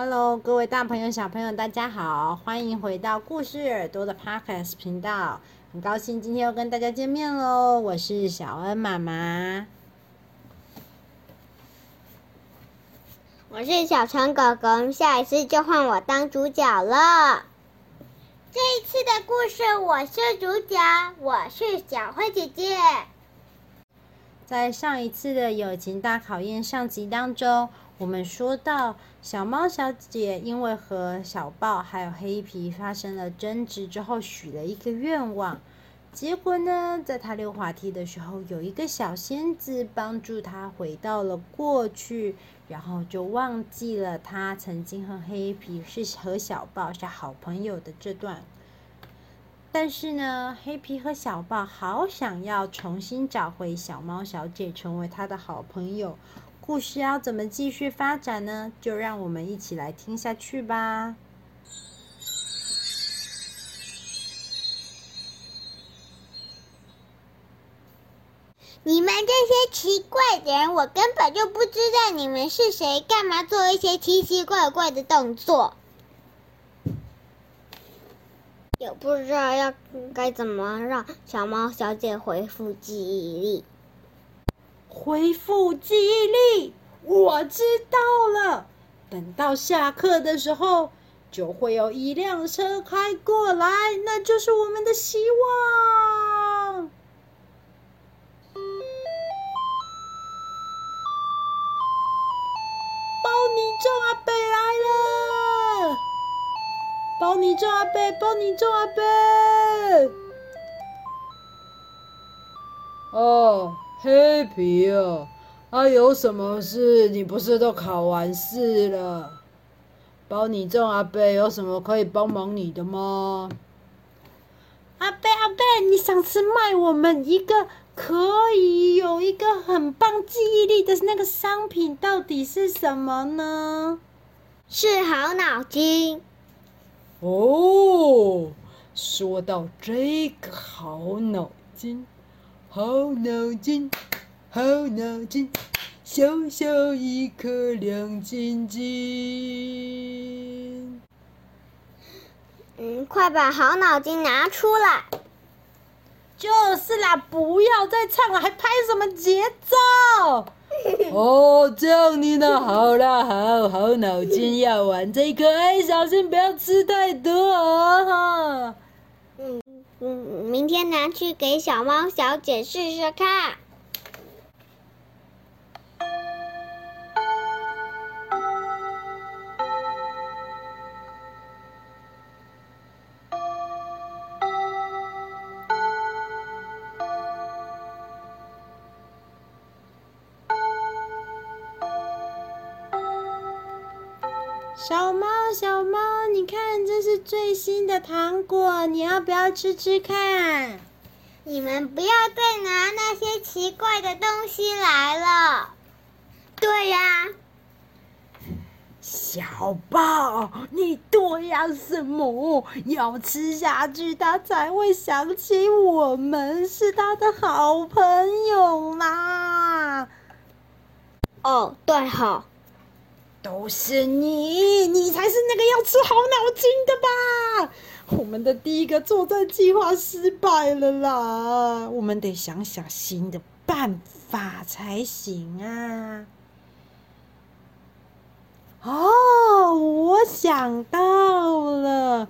Hello，各位大朋友、小朋友，大家好，欢迎回到故事耳朵的 Podcast 频道。很高兴今天又跟大家见面喽，我是小恩妈妈，我是小陈哥哥，下一次就换我当主角了。这一次的故事我是主角，我是小慧姐姐。在上一次的友情大考验上集当中，我们说到小猫小姐因为和小豹还有黑皮发生了争执之后，许了一个愿望。结果呢，在她溜滑梯的时候，有一个小仙子帮助她回到了过去，然后就忘记了她曾经和黑皮是和小豹是好朋友的这段。但是呢，黑皮和小豹好想要重新找回小猫小姐，成为他的好朋友。故事要怎么继续发展呢？就让我们一起来听下去吧。你们这些奇怪的人，我根本就不知道你们是谁，干嘛做一些奇奇怪怪的动作？不知道要该怎么让小猫小姐恢复记忆力。恢复记忆力，我知道了。等到下课的时候，就会有一辆车开过来，那就是我们的希望。包你中阿伯，包你中阿伯。哦，黑皮哦，啊，有什么事？你不是都考完试了？包你中阿伯有什么可以帮忙你的吗？阿伯阿伯，你上次卖我们一个可以有一个很棒记忆力的那个商品，到底是什么呢？是好脑筋。哦，说到这个好脑筋，好脑筋，好脑筋，小小一颗亮晶晶。嗯，快把好脑筋拿出来。就是啦，不要再唱了，还拍什么节奏？哦，这样你呢？好啦，好好脑筋要玩这个，哎，小心不要吃太多啊！嗯嗯，明天拿去给小猫小姐试试看。小猫，小猫，你看，这是最新的糖果，你要不要吃吃看？你们不要再拿那些奇怪的东西来了。对呀，小豹，你多呀什么？要吃下去，它才会想起我们是它的好朋友啦。哦，对好。都是你，你才是那个要吃好脑筋的吧？我们的第一个作战计划失败了啦，我们得想想新的办法才行啊！哦，我想到了，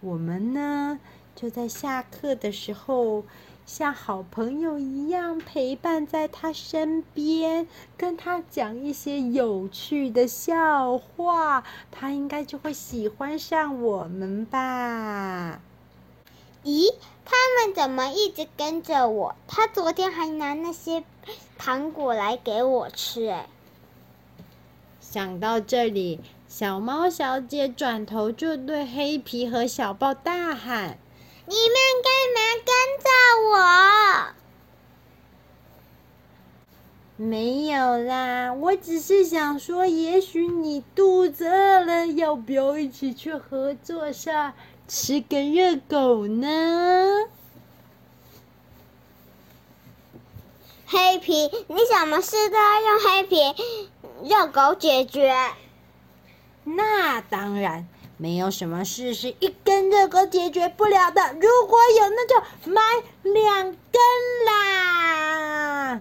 我们呢就在下课的时候。像好朋友一样陪伴在他身边，跟他讲一些有趣的笑话，他应该就会喜欢上我们吧？咦，他们怎么一直跟着我？他昨天还拿那些糖果来给我吃，哎。想到这里，小猫小姐转头就对黑皮和小豹大喊。你们干嘛跟着我？没有啦，我只是想说，也许你肚子饿了，要不要一起去合作社吃个热狗呢？黑皮，你什么事都要用黑皮热狗解决？那那当然，没有什么事是一根热狗解决不了的。如果有，那就买两根啦。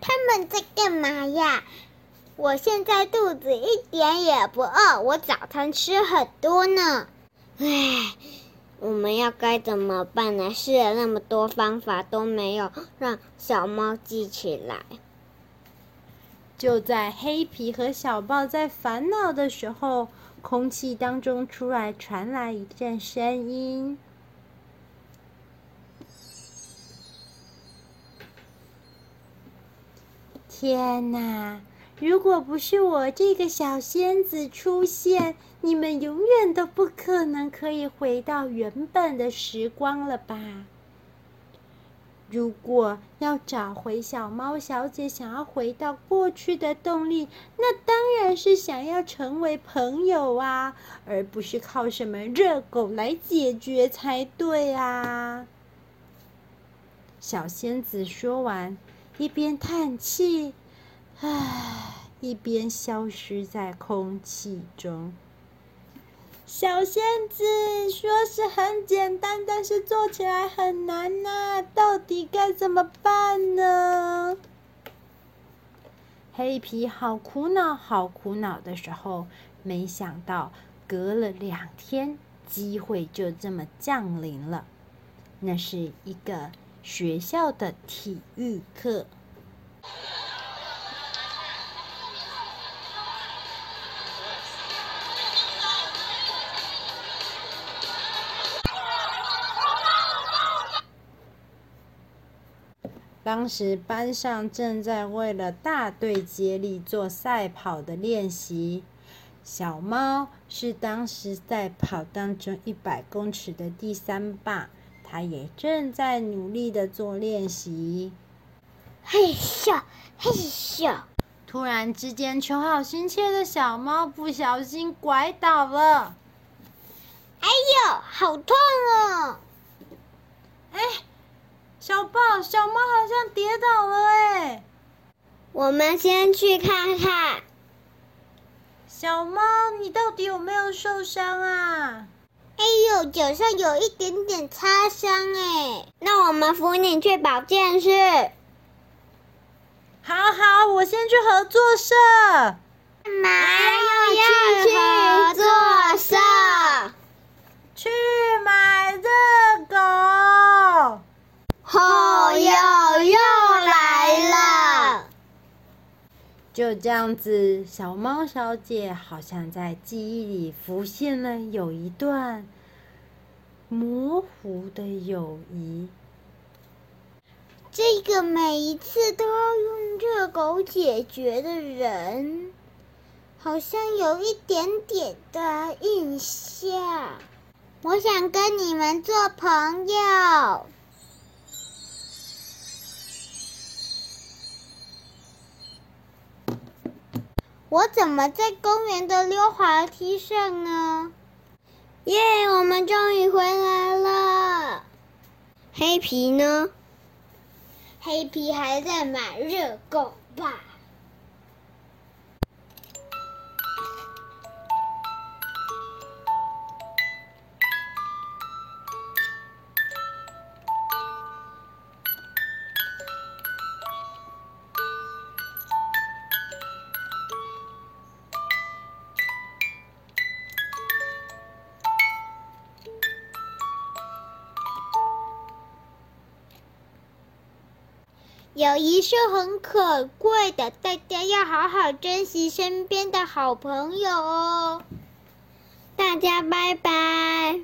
他们在干嘛呀？我现在肚子一点也不饿，我早餐吃很多呢。唉，我们要该怎么办呢？试了那么多方法都没有让小猫记起来。就在黑皮和小豹在烦恼的时候，空气当中突然传来一阵声音：“天哪！如果不是我这个小仙子出现，你们永远都不可能可以回到原本的时光了吧？”如果要找回小猫小姐想要回到过去的动力，那当然是想要成为朋友啊，而不是靠什么热狗来解决才对啊！小仙子说完，一边叹气，唉，一边消失在空气中。小仙子说是很简单，但是做起来很难呐、到底该怎么办呢？黑皮好苦恼，好苦恼的时候，没想到隔了两天，机会就这么降临了。那是一个学校的体育课。当时班上正在为了大队接力做赛跑的练习，小猫是当时赛跑当中一百公尺的第三棒，它也正在努力的做练习。嘿咻，嘿咻！突然之间，求好心切的小猫不小心拐倒了。哎呦，好痛哦！哎。小豹，小猫好像跌倒了哎！我们先去看看。小猫，你到底有没有受伤啊？哎呦，脚上有一点点擦伤哎。那我们扶你去保健室。好好，我先去合作社。干嘛要去合作社？去买热狗。哦哟，又来了！就这样子，小猫小姐好像在记忆里浮现了有一段模糊的友谊。这个每一次都要用热狗解决的人，好像有一点点的印象。我想跟你们做朋友。我怎么在公园的溜滑梯上呢？耶，yeah，我们终于回来了。黑皮呢？黑皮还在买热狗吧？友谊是很可贵的，大家要好好珍惜身边的好朋友哦。大家拜拜，